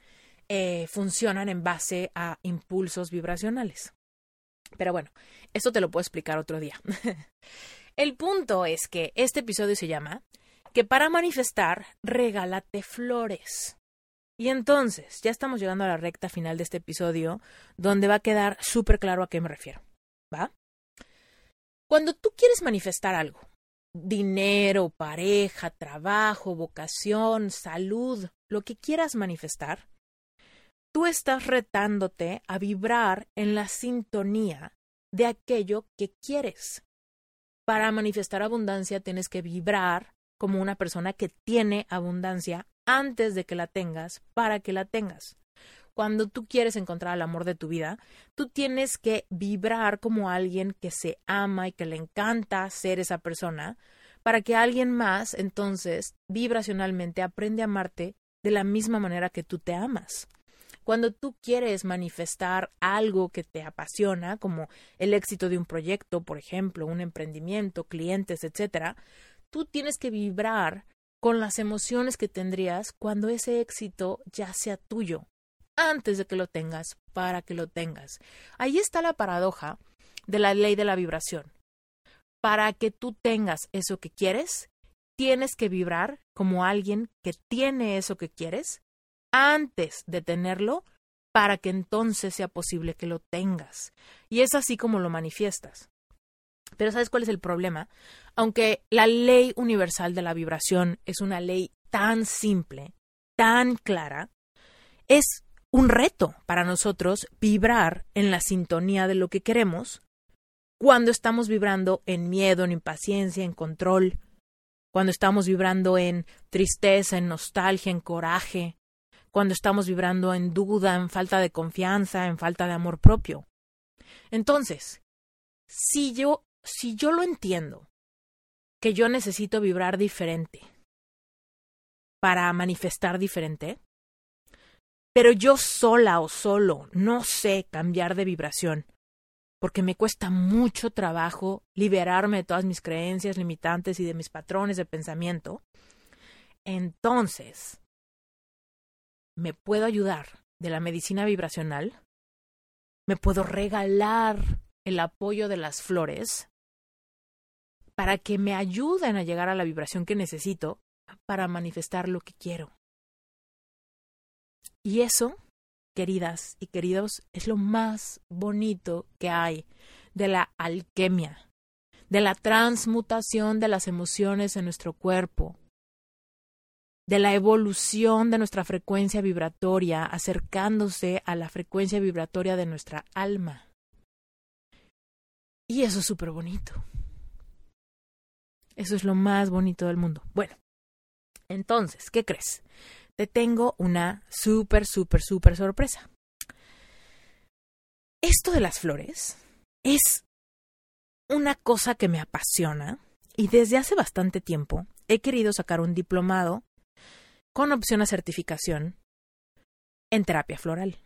eh, funcionan en base a impulsos vibracionales. Pero bueno, esto te lo puedo explicar otro día. El punto es que este episodio se llama que para manifestar, regálate flores. Y entonces, ya estamos llegando a la recta final de este episodio, donde va a quedar súper claro a qué me refiero. ¿Va? Cuando tú quieres manifestar algo, dinero, pareja, trabajo, vocación, salud, lo que quieras manifestar, tú estás retándote a vibrar en la sintonía de aquello que quieres. Para manifestar abundancia tienes que vibrar como una persona que tiene abundancia antes de que la tengas para que la tengas. Cuando tú quieres encontrar el amor de tu vida, tú tienes que vibrar como alguien que se ama y que le encanta ser esa persona para que alguien más entonces vibracionalmente aprende a amarte de la misma manera que tú te amas. Cuando tú quieres manifestar algo que te apasiona, como el éxito de un proyecto, por ejemplo, un emprendimiento, clientes, etcétera, tú tienes que vibrar con las emociones que tendrías cuando ese éxito ya sea tuyo, antes de que lo tengas, para que lo tengas. Ahí está la paradoja de la ley de la vibración. Para que tú tengas eso que quieres, tienes que vibrar como alguien que tiene eso que quieres antes de tenerlo para que entonces sea posible que lo tengas. Y es así como lo manifiestas. Pero ¿sabes cuál es el problema? Aunque la ley universal de la vibración es una ley tan simple, tan clara, es un reto para nosotros vibrar en la sintonía de lo que queremos cuando estamos vibrando en miedo, en impaciencia, en control, cuando estamos vibrando en tristeza, en nostalgia, en coraje, cuando estamos vibrando en duda, en falta de confianza, en falta de amor propio. Entonces, si yo, si yo lo entiendo, que yo necesito vibrar diferente para manifestar diferente, pero yo sola o solo no sé cambiar de vibración, porque me cuesta mucho trabajo liberarme de todas mis creencias limitantes y de mis patrones de pensamiento, entonces me puedo ayudar de la medicina vibracional, me puedo regalar el apoyo de las flores para que me ayuden a llegar a la vibración que necesito para manifestar lo que quiero. Y eso, queridas y queridos, es lo más bonito que hay de la alquimia, de la transmutación de las emociones en nuestro cuerpo, de la evolución de nuestra frecuencia vibratoria acercándose a la frecuencia vibratoria de nuestra alma. Y eso es súper bonito. Eso es lo más bonito del mundo. Bueno, entonces, ¿qué crees? Te tengo una súper, súper, súper sorpresa. Esto de las flores es una cosa que me apasiona y desde hace bastante tiempo he querido sacar un diplomado con opción a certificación en terapia floral.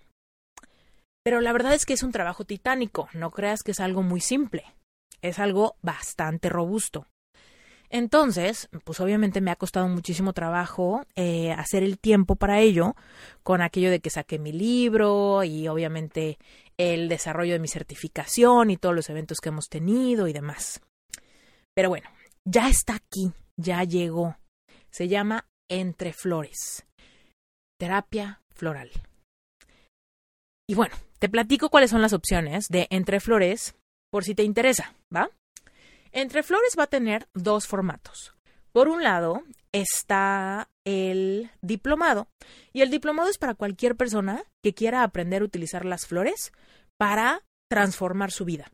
Pero la verdad es que es un trabajo titánico, no creas que es algo muy simple, es algo bastante robusto. Entonces, pues obviamente me ha costado muchísimo trabajo eh, hacer el tiempo para ello, con aquello de que saqué mi libro y obviamente el desarrollo de mi certificación y todos los eventos que hemos tenido y demás. Pero bueno, ya está aquí, ya llegó. Se llama Entre Flores. Terapia floral. Y bueno, te platico cuáles son las opciones de Entre Flores por si te interesa, ¿va? Entre Flores va a tener dos formatos. Por un lado está el diplomado y el diplomado es para cualquier persona que quiera aprender a utilizar las flores para transformar su vida.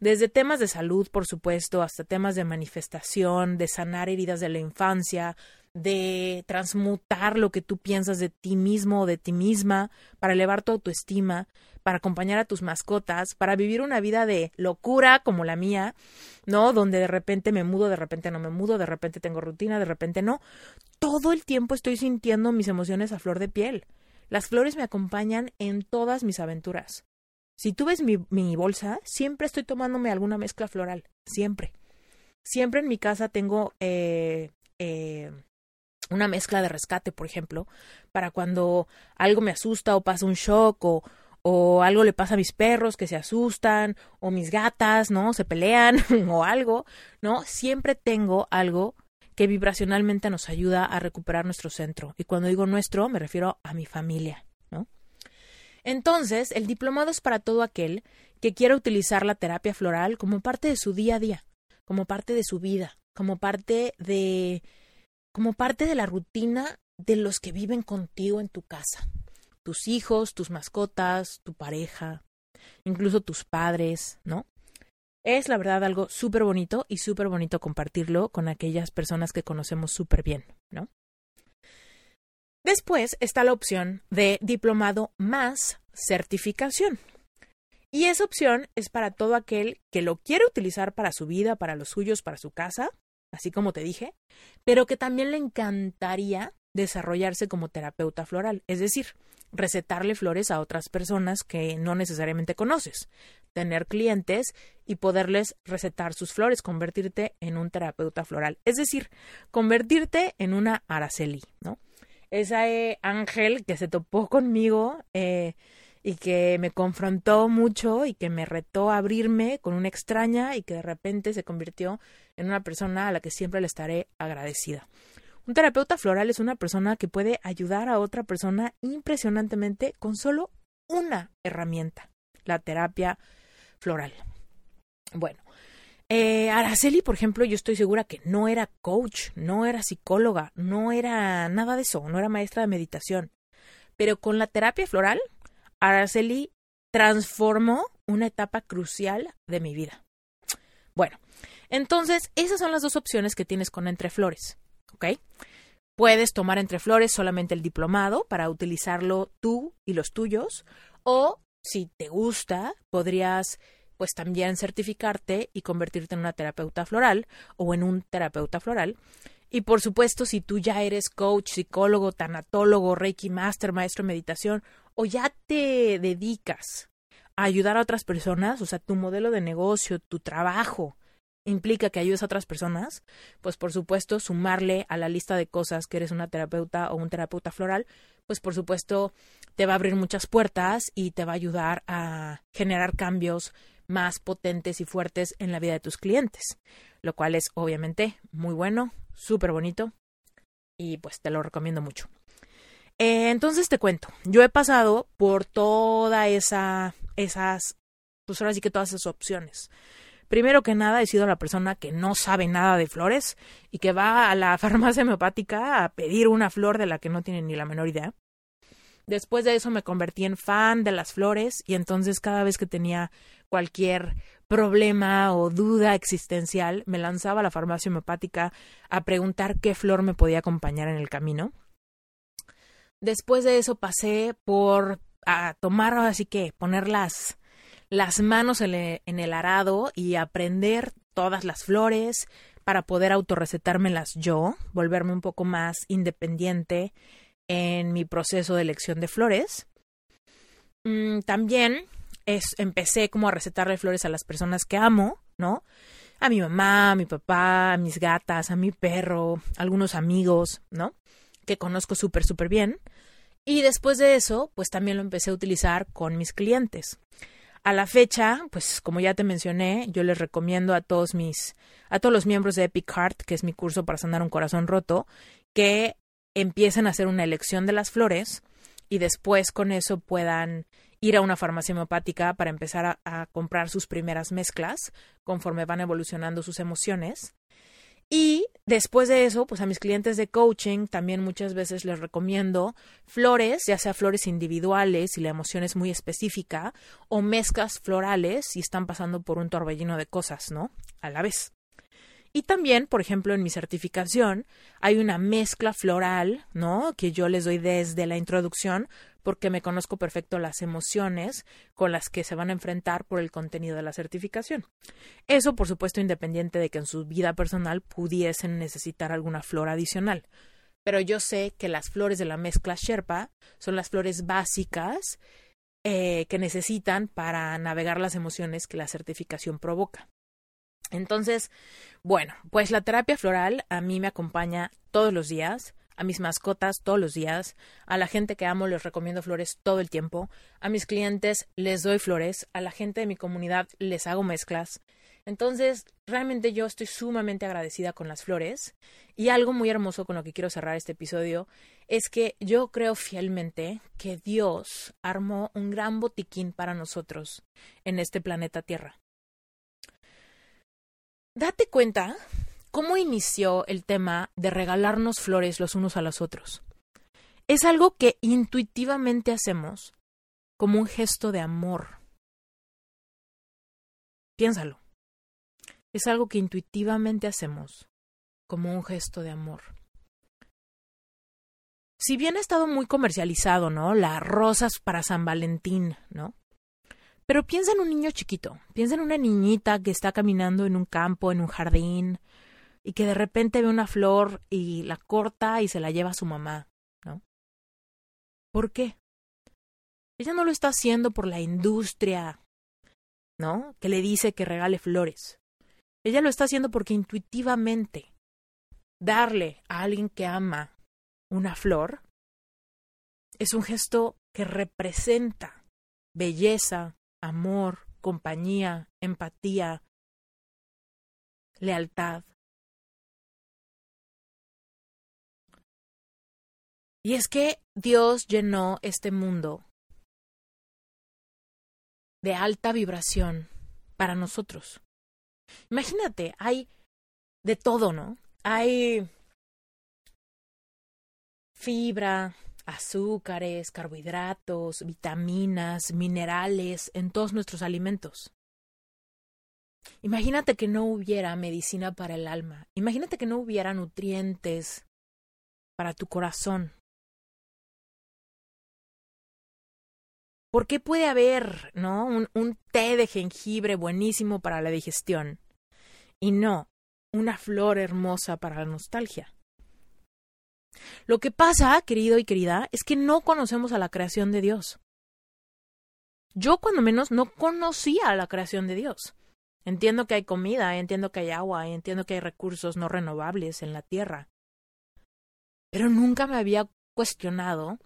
Desde temas de salud, por supuesto, hasta temas de manifestación, de sanar heridas de la infancia, de transmutar lo que tú piensas de ti mismo o de ti misma, para elevar tu autoestima, para acompañar a tus mascotas, para vivir una vida de locura como la mía, ¿no? Donde de repente me mudo, de repente no me mudo, de repente tengo rutina, de repente no. Todo el tiempo estoy sintiendo mis emociones a flor de piel. Las flores me acompañan en todas mis aventuras. Si tú ves mi, bolsa, siempre estoy tomándome alguna mezcla floral, siempre. Siempre en mi casa tengo eh, eh, una mezcla de rescate, por ejemplo, para cuando algo me asusta o pasa un shock o, o algo le pasa a mis perros que se asustan o mis gatas, ¿no? Se pelean o algo, ¿no? Siempre tengo algo que vibracionalmente nos ayuda a recuperar nuestro centro. Y cuando digo nuestro, me refiero a mi familia, ¿no? Entonces, el diplomado es para todo aquel que quiera utilizar la terapia floral como parte de su día a día, como parte de su vida, como parte de como parte de la rutina de los que viven contigo en tu casa. Tus hijos, tus mascotas, tu pareja, incluso tus padres, ¿no? Es la verdad algo súper bonito y súper bonito compartirlo con aquellas personas que conocemos súper bien, ¿no? Después está la opción de diplomado más certificación. Y esa opción es para todo aquel que lo quiere utilizar para su vida, para los suyos, para su casa, así como te dije, pero que también le encantaría desarrollarse como terapeuta floral, es decir, recetarle flores a otras personas que no necesariamente conoces, tener clientes y poderles recetar sus flores, convertirte en un terapeuta floral, es decir, convertirte en una Araceli, ¿no? Esa ángel que se topó conmigo eh, y que me confrontó mucho y que me retó a abrirme con una extraña y que de repente se convirtió en una persona a la que siempre le estaré agradecida. Un terapeuta floral es una persona que puede ayudar a otra persona impresionantemente con solo una herramienta, la terapia floral. Bueno, eh, Araceli, por ejemplo, yo estoy segura que no era coach, no era psicóloga, no era nada de eso, no era maestra de meditación. Pero con la terapia floral, Araceli transformó una etapa crucial de mi vida. Bueno, entonces esas son las dos opciones que tienes con Entre Flores, ¿ok? Puedes tomar Entre Flores solamente el diplomado para utilizarlo tú y los tuyos, o si te gusta, podrías pues también certificarte y convertirte en una terapeuta floral o en un terapeuta floral y por supuesto, si tú ya eres coach, psicólogo, tanatólogo, reiki master, maestro de meditación, o ya te dedicas a ayudar a otras personas, o sea, tu modelo de negocio, tu trabajo implica que ayudes a otras personas, pues por supuesto, sumarle a la lista de cosas que eres una terapeuta o un terapeuta floral, pues por supuesto te va a abrir muchas puertas y te va a ayudar a generar cambios más potentes y fuertes en la vida de tus clientes, lo cual es obviamente muy bueno, súper bonito y pues te lo recomiendo mucho. Eh, entonces te cuento, yo he pasado por toda esa, esas, pues ahora sí que todas esas opciones. Primero que nada, he sido la persona que no sabe nada de flores y que va a la farmacia homeopática a pedir una flor de la que no tiene ni la menor idea. Después de eso me convertí en fan de las flores y entonces cada vez que tenía cualquier problema o duda existencial, me lanzaba a la farmacia homeopática a preguntar qué flor me podía acompañar en el camino. Después de eso pasé por a tomar así que poner las, las manos en, en el arado y aprender todas las flores para poder autorrecetármelas yo, volverme un poco más independiente en mi proceso de elección de flores. mm, también es, empecé como a recetarle flores a las personas que amo, ¿no? A mi mamá, a mi papá, a mis gatas, a mi perro, a algunos amigos, ¿no? Que conozco súper, súper bien. Y después de eso, pues también lo empecé a utilizar con mis clientes. A la fecha, pues como ya te mencioné, yo les recomiendo a todos mis, a todos los miembros de Epic Heart, que es mi curso para sanar un corazón roto, que empiecen a hacer una elección de las flores y después con eso puedan ir a una farmacia homeopática para empezar a, a, comprar sus primeras mezclas conforme van evolucionando sus emociones. Y después de eso, pues a mis clientes de coaching también muchas veces les recomiendo flores, ya sea flores individuales si la emoción es muy específica, o mezclas florales si están pasando por un torbellino de cosas, ¿no? A la vez. Y también, por ejemplo, en mi certificación hay una mezcla floral, ¿no? Que yo les doy desde la introducción porque me conozco perfecto las emociones con las que se van a enfrentar por el contenido de la certificación. Eso, por supuesto, independiente de que en su vida personal pudiesen necesitar alguna flor adicional. Pero yo sé que las flores de la mezcla Sherpa son las flores básicas eh, que necesitan para navegar las emociones que la certificación provoca. Entonces, bueno, pues la terapia floral a mí me acompaña todos los días a mis mascotas todos los días, a la gente que amo les recomiendo flores todo el tiempo, a mis clientes les doy flores, a la gente de mi comunidad les hago mezclas. Entonces, realmente yo estoy sumamente agradecida con las flores y algo muy hermoso con lo que quiero cerrar este episodio es que yo creo fielmente que Dios armó un gran botiquín para nosotros en este planeta Tierra. Date cuenta ¿Cómo inició el tema de regalarnos flores los unos a los otros? Es algo que intuitivamente hacemos como un gesto de amor. Piénsalo. Es algo que intuitivamente hacemos como un gesto de amor. Si bien ha estado muy comercializado, ¿no? Las rosas para San Valentín, ¿no? Pero piensa en un niño chiquito, piensa en una niñita que está caminando en un campo, en un jardín, y que de repente ve una flor y la corta y se la lleva a su mamá, ¿no? ¿Por qué? Ella no lo está haciendo por la industria, ¿no? Que le dice que regale flores. Ella lo está haciendo porque intuitivamente darle a alguien que ama una flor es un gesto que representa belleza, amor, compañía, empatía, lealtad. Y es que Dios llenó este mundo de alta vibración para nosotros. Imagínate, hay de todo, ¿no? Hay fibra, azúcares, carbohidratos, vitaminas, minerales en todos nuestros alimentos. Imagínate que no hubiera medicina para el alma. Imagínate que no hubiera nutrientes para tu corazón. ¿Por qué puede haber, ¿no? Un, un té de jengibre buenísimo para la digestión y no una flor hermosa para la nostalgia. Lo que pasa, querido y querida, es que no conocemos a la creación de Dios. Yo, cuando menos, no conocía a la creación de Dios. Entiendo que hay comida, entiendo que hay agua, entiendo que hay recursos no renovables en la tierra. Pero nunca me había cuestionado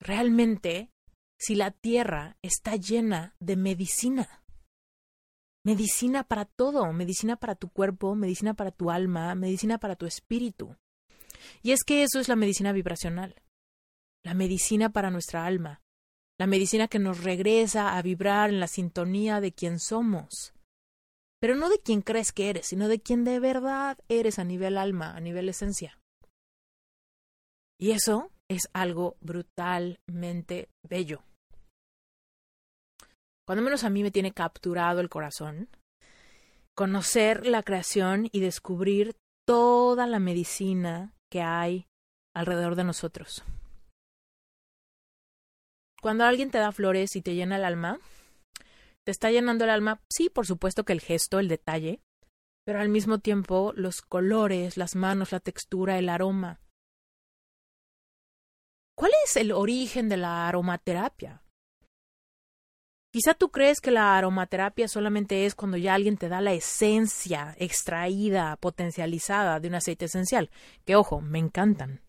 realmente si la tierra está llena de medicina. Medicina para todo, medicina para tu cuerpo, medicina para tu alma, medicina para tu espíritu. Y es que eso es la medicina vibracional, la medicina para nuestra alma, la medicina que nos regresa a vibrar en la sintonía de quien somos. Pero no de quien crees que eres, sino de quien de verdad eres a nivel alma, a nivel esencia. Y eso es algo brutalmente bello. Cuando menos a mí me tiene capturado el corazón, conocer la creación y descubrir toda la medicina que hay alrededor de nosotros. Cuando alguien te da flores y te llena el alma, te está llenando el alma, sí, por supuesto que el gesto, el detalle, pero al mismo tiempo los colores, las manos, la textura, el aroma. ¿Cuál es el origen de la aromaterapia? Quizá tú crees que la aromaterapia solamente es cuando ya alguien te da la esencia extraída, potencializada de un aceite esencial, que ojo, me encantan.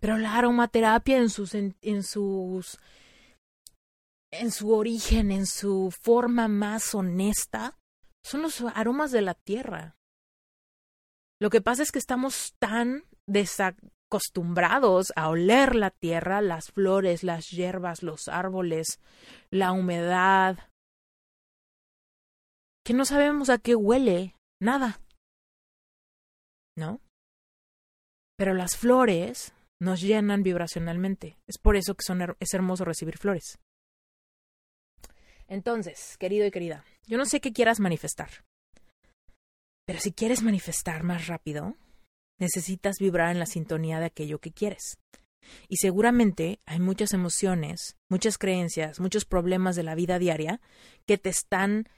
Pero la aromaterapia en sus en, sus en su origen, en su forma más honesta, son los aromas de la tierra. Lo que pasa es que estamos tan acostumbrados a oler la tierra, las flores, las hierbas, los árboles, la humedad, que no sabemos a qué huele nada. ¿No? Pero las flores nos llenan vibracionalmente. Es por eso que son es hermoso recibir flores. Entonces, querido y querida, yo no sé qué quieras manifestar. Pero si quieres manifestar más rápido, necesitas vibrar en la sintonía de aquello que quieres. Y seguramente hay muchas emociones, muchas creencias, muchos problemas de la vida diaria que te están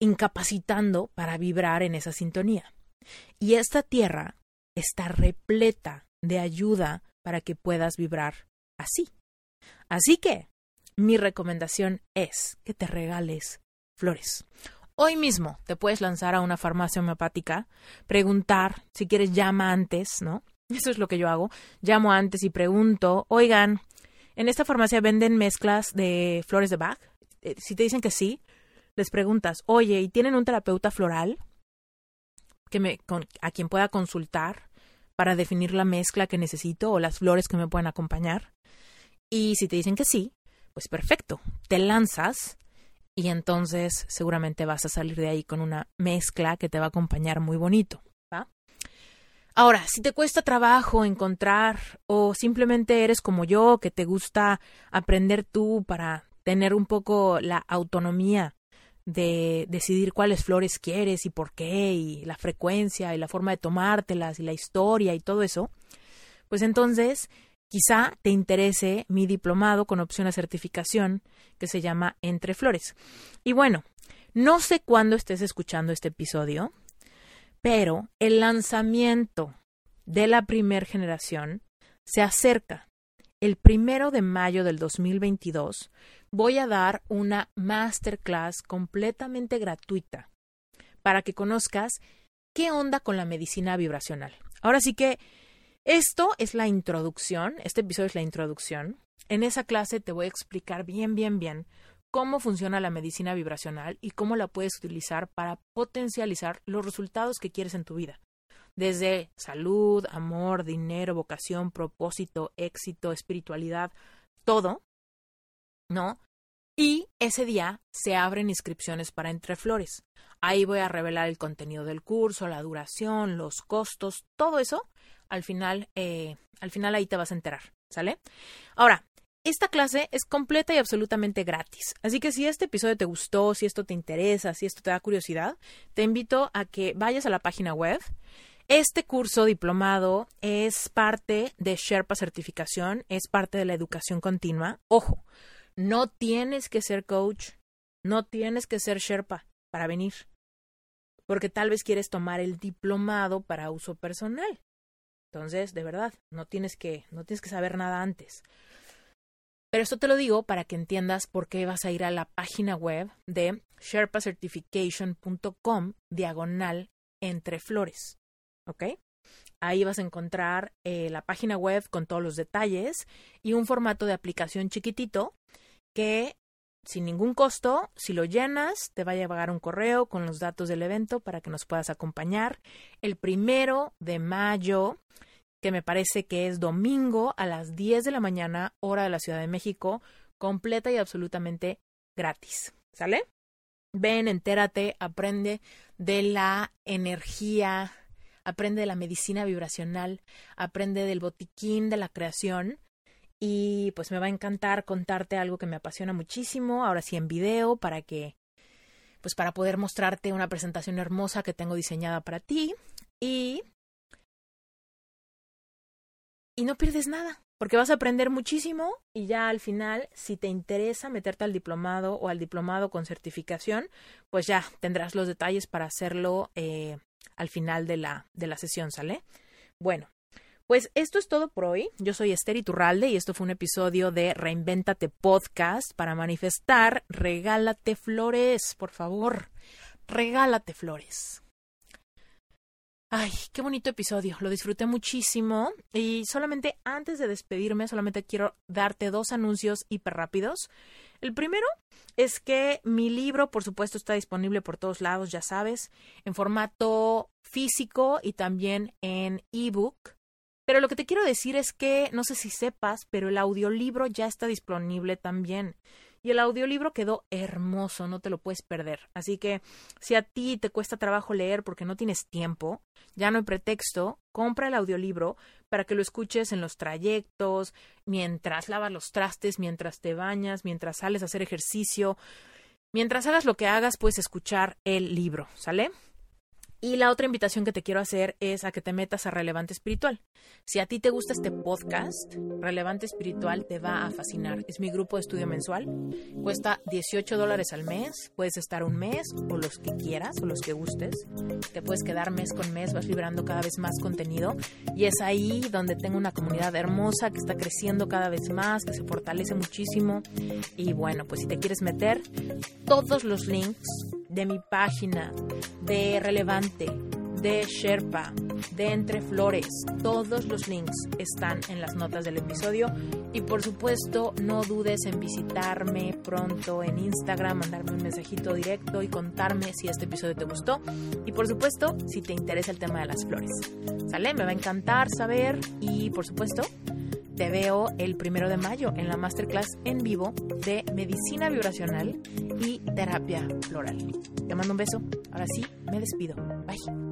incapacitando para vibrar en esa sintonía. Y esta tierra está repleta de ayuda para que puedas vibrar así. Así que mi recomendación es que te regales flores. Hoy mismo te puedes lanzar a una farmacia homeopática, preguntar, si quieres llama antes, ¿no? Eso es lo que yo hago. Llamo antes y pregunto, oigan, ¿en esta farmacia venden mezclas de flores de Bach? Eh, si te dicen que sí, les preguntas, oye, ¿y tienen un terapeuta floral que me, a quien pueda consultar para definir la mezcla que necesito o las flores que me pueden acompañar? Y si te dicen que sí, pues perfecto, te lanzas y entonces seguramente vas a salir de ahí con una mezcla que te va a acompañar muy bonito. ¿va? Ahora, si te cuesta trabajo encontrar o simplemente eres como yo, que te gusta aprender tú para tener un poco la autonomía de decidir cuáles flores quieres y por qué, y la frecuencia y la forma de tomártelas y la historia y todo eso, pues entonces Quizá te interese mi diplomado con opción a certificación que se llama Entre Flores. Y bueno, no sé cuándo estés escuchando este episodio, pero el lanzamiento de la primer generación se acerca. El primero de mayo del 2022 voy a dar una masterclass completamente gratuita para que conozcas qué onda con la medicina vibracional. Ahora sí que esto es la introducción, este episodio es la introducción. En esa clase te voy a explicar bien, bien, bien cómo funciona la medicina vibracional y cómo la puedes utilizar para potencializar los resultados que quieres en tu vida. Desde salud, amor, dinero, vocación, propósito, éxito, espiritualidad, todo, ¿no? Y ese día se abren inscripciones para Entre Flores. Ahí voy a revelar el contenido del curso, la duración, los costos, todo eso al final, eh, al final ahí te vas a enterar, ¿sale? Ahora, esta clase es completa y absolutamente gratis. Así que si este episodio te gustó, si esto te interesa, si esto te da curiosidad, te invito a que vayas a la página web. Este curso diplomado es parte de Sherpa Certificación, es parte de la educación continua. Ojo, no tienes que ser coach, no tienes que ser Sherpa para venir, porque tal vez quieres tomar el diplomado para uso personal. Entonces, de verdad, no tienes que, no tienes que saber nada antes. Pero esto te lo digo para que entiendas por qué vas a ir a la página web de sherpacertification.com diagonal entre flores. ¿Ok? Ahí vas a encontrar eh, la página web con todos los detalles y un formato de aplicación chiquitito que sin ningún costo, si lo llenas, te va a llegar un correo con los datos del evento para que nos puedas acompañar el primero de mayo, que me parece que es domingo a las 10 de la mañana, hora de la Ciudad de México, completa y absolutamente gratis. ¿Sale? Ven, entérate, aprende de la energía, aprende de la medicina vibracional, aprende del botiquín de la creación y pues me va a encantar contarte algo que me apasiona muchísimo, ahora sí en video, para que, pues para poder mostrarte una presentación hermosa que tengo diseñada para ti. Y... Y no pierdes nada, porque vas a aprender muchísimo y ya al final, si te interesa meterte al diplomado o al diplomado con certificación, pues ya tendrás los detalles para hacerlo eh, al final de la, de la sesión, ¿sale? Bueno, Pues esto es todo por hoy. Yo soy Esther Iturralde y esto fue un episodio de Reinvéntate Podcast para manifestar. Regálate flores, por favor. Regálate flores. Ay, qué bonito episodio, lo disfruté muchísimo y solamente antes de despedirme, solamente quiero darte dos anuncios hiper rápidos. El primero es que mi libro, por supuesto, está disponible por todos lados, ya sabes, en formato físico y también en ebook. Pero lo que te quiero decir es que, no sé si sepas, pero el audiolibro ya está disponible también. Y el audiolibro quedó hermoso, no te lo puedes perder. Así que si a ti te cuesta trabajo leer porque no tienes tiempo, ya no hay pretexto, compra el audiolibro para que lo escuches en los trayectos, mientras lavas los trastes, mientras te bañas, mientras sales a hacer ejercicio. Mientras hagas lo que hagas, puedes escuchar el libro, ¿sale? Y la otra invitación que te quiero hacer es a que te metas a Relevante Espiritual. Si a ti te gusta este podcast, Relevante Espiritual te va a fascinar. Es mi grupo de estudio mensual. Cuesta 18 dólares al mes. Puedes estar un mes o los que quieras o los que gustes. Te puedes quedar mes con mes, vas librando cada vez más contenido. Y es ahí donde tengo una comunidad hermosa que está creciendo cada vez más, que se fortalece muchísimo. Y bueno, pues si te quieres meter, todos los links de mi página, de Relevante, de Sherpa, de Entre Flores. Todos los links están en las notas del episodio. Y por supuesto, no dudes en visitarme pronto en Instagram, mandarme un mensajito directo y contarme si este episodio te gustó. Y por supuesto, si te interesa el tema de las flores. ¿Sale? Me va a encantar saber. Y por supuesto, te veo el primero de mayo en la masterclass en vivo de medicina vibracional y terapia floral. Te mando un beso. Ahora sí, me despido. Bye.